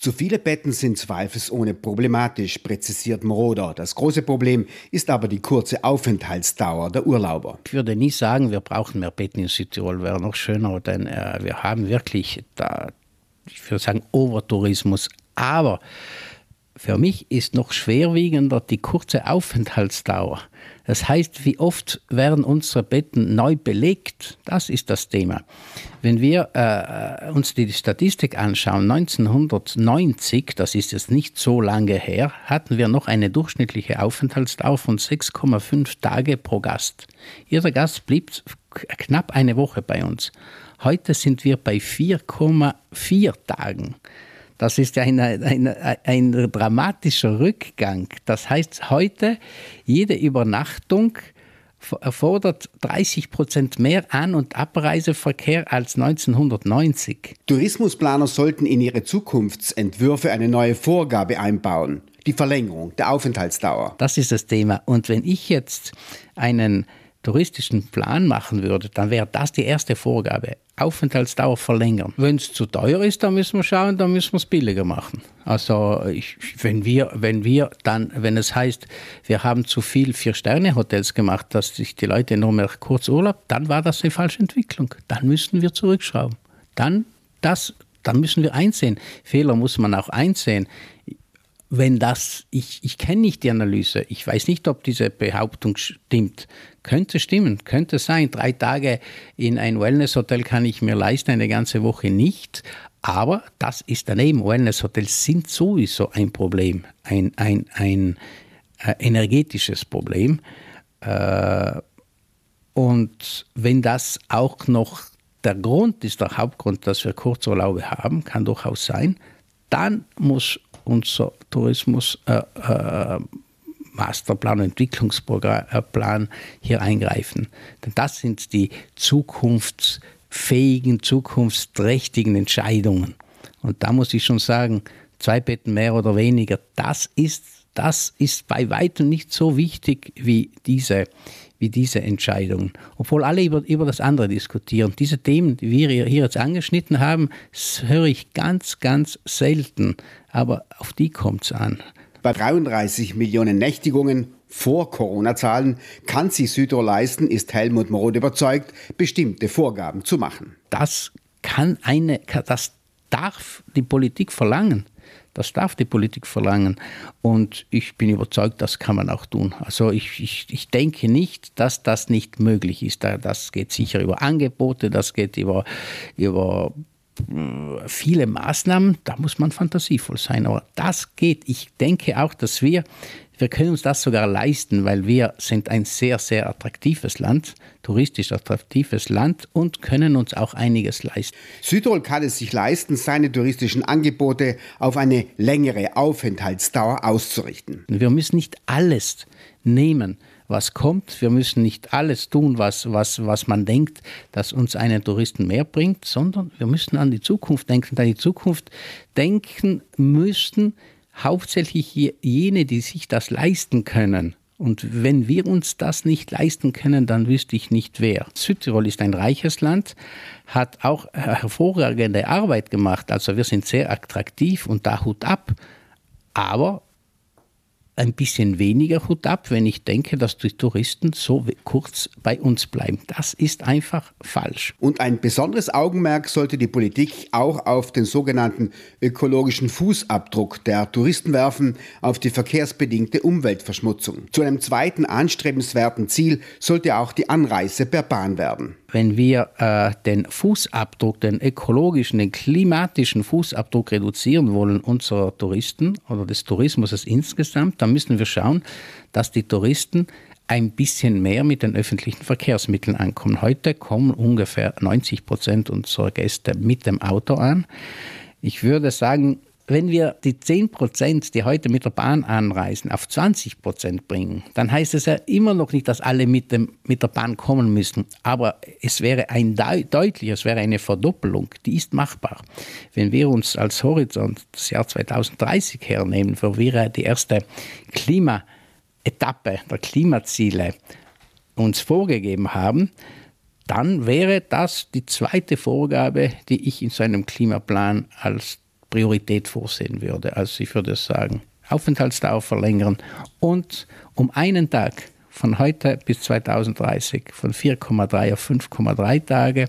Zu viele Betten sind zweifelsohne problematisch, präzisiert Moroder. Das große Problem ist aber die kurze Aufenthaltsdauer der Urlauber. Ich würde nie sagen, wir brauchen mehr Betten in Südtirol, wäre noch schöner, denn äh, wir haben wirklich da, ich würde sagen, Overtourismus. Aber für mich ist noch schwerwiegender die kurze Aufenthaltsdauer. Das heißt, wie oft werden unsere Betten neu belegt? Das ist das Thema. Wenn wir äh, uns die Statistik anschauen, 1990, das ist jetzt nicht so lange her, hatten wir noch eine durchschnittliche Aufenthaltsdauer von 6,5 Tage pro Gast. Jeder Gast blieb knapp eine Woche bei uns. Heute sind wir bei 4,4 Tagen. Das ist ein, ein, ein dramatischer Rückgang. Das heißt, heute jede Übernachtung erfordert 30 Prozent mehr An- und Abreiseverkehr als 1990. Tourismusplaner sollten in ihre Zukunftsentwürfe eine neue Vorgabe einbauen. Die Verlängerung der Aufenthaltsdauer. Das ist das Thema. Und wenn ich jetzt einen touristischen Plan machen würde, dann wäre das die erste Vorgabe. Aufenthaltsdauer verlängern. Wenn es zu teuer ist, dann müssen wir schauen, dann müssen wir es billiger machen. Also ich, wenn wir, wenn wir dann, wenn es heißt, wir haben zu viel Vier-Sterne-Hotels gemacht, dass sich die Leute nur mehr kurz Urlaub, dann war das eine falsche Entwicklung. Dann müssen wir zurückschrauben. Dann das, dann müssen wir einsehen. Fehler muss man auch einsehen wenn das, ich, ich kenne nicht die Analyse, ich weiß nicht, ob diese Behauptung stimmt. Könnte stimmen, könnte sein. Drei Tage in ein Wellnesshotel kann ich mir leisten, eine ganze Woche nicht. Aber das ist daneben. Wellnesshotels sind sowieso ein Problem, ein, ein, ein äh, energetisches Problem. Äh, und wenn das auch noch der Grund ist, der Hauptgrund, dass wir Kurzurlaube haben, kann durchaus sein, dann muss unser Tourismus äh, äh, Masterplan, Entwicklungsplan hier eingreifen. Denn das sind die zukunftsfähigen, zukunftsträchtigen Entscheidungen. Und da muss ich schon sagen, zwei Betten mehr oder weniger, das ist, das ist bei weitem nicht so wichtig wie diese, wie diese Entscheidungen. Obwohl alle über, über das andere diskutieren. Diese Themen, die wir hier jetzt angeschnitten haben, höre ich ganz, ganz selten. Aber auf die kommt es an. Bei 33 Millionen Nächtigungen vor Corona-Zahlen kann sich Südtirol leisten, ist Helmut Moroth überzeugt, bestimmte Vorgaben zu machen. Das kann eine, das darf die Politik verlangen. Das darf die Politik verlangen. Und ich bin überzeugt, das kann man auch tun. Also ich, ich, ich denke nicht, dass das nicht möglich ist. Das geht sicher über Angebote, das geht über, über viele Maßnahmen, da muss man fantasievoll sein. Aber das geht. Ich denke auch, dass wir, wir können uns das sogar leisten, weil wir sind ein sehr, sehr attraktives Land, touristisch attraktives Land und können uns auch einiges leisten. Südtirol kann es sich leisten, seine touristischen Angebote auf eine längere Aufenthaltsdauer auszurichten. Wir müssen nicht alles nehmen was kommt. Wir müssen nicht alles tun, was, was, was man denkt, dass uns einen Touristen mehr bringt, sondern wir müssen an die Zukunft denken. An die Zukunft denken müssten hauptsächlich jene, die sich das leisten können. Und wenn wir uns das nicht leisten können, dann wüsste ich nicht wer. Südtirol ist ein reiches Land, hat auch hervorragende Arbeit gemacht. Also wir sind sehr attraktiv und da Hut ab. Aber ein bisschen weniger Hut ab, wenn ich denke, dass die Touristen so kurz bei uns bleiben. Das ist einfach falsch. Und ein besonderes Augenmerk sollte die Politik auch auf den sogenannten ökologischen Fußabdruck der Touristen werfen, auf die verkehrsbedingte Umweltverschmutzung. Zu einem zweiten anstrebenswerten Ziel sollte auch die Anreise per Bahn werden wenn wir äh, den Fußabdruck, den ökologischen, den klimatischen Fußabdruck reduzieren wollen unserer Touristen oder des Tourismus insgesamt, dann müssen wir schauen, dass die Touristen ein bisschen mehr mit den öffentlichen Verkehrsmitteln ankommen. Heute kommen ungefähr 90 Prozent unserer Gäste mit dem Auto an. Ich würde sagen, wenn wir die 10 Prozent, die heute mit der Bahn anreisen, auf 20 Prozent bringen, dann heißt es ja immer noch nicht, dass alle mit, dem, mit der Bahn kommen müssen. Aber es wäre ein deutlich, es wäre eine Verdoppelung, die ist machbar. Wenn wir uns als Horizont das Jahr 2030 hernehmen, wo wir die erste Klimaetappe der Klimaziele uns vorgegeben haben, dann wäre das die zweite Vorgabe, die ich in so einem Klimaplan als Priorität vorsehen würde. Also ich würde sagen, Aufenthaltsdauer verlängern und um einen Tag von heute bis 2030 von 4,3 auf 5,3 Tage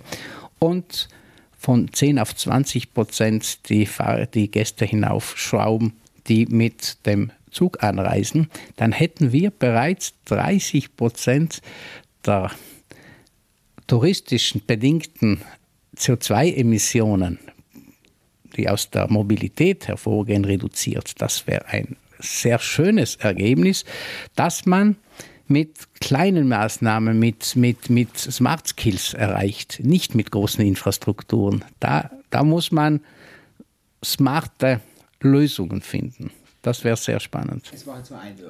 und von 10 auf 20 Prozent die, die Gäste hinaufschrauben, die mit dem Zug anreisen, dann hätten wir bereits 30 Prozent der touristischen bedingten CO2-Emissionen, die aus der Mobilität hervorgehen, reduziert. Das wäre ein sehr schönes Ergebnis, das man mit kleinen Maßnahmen, mit, mit, mit Smart Skills erreicht, nicht mit großen Infrastrukturen. Da, da muss man smarte Lösungen finden. Das wäre sehr spannend. Es waren zwei Einwürfe.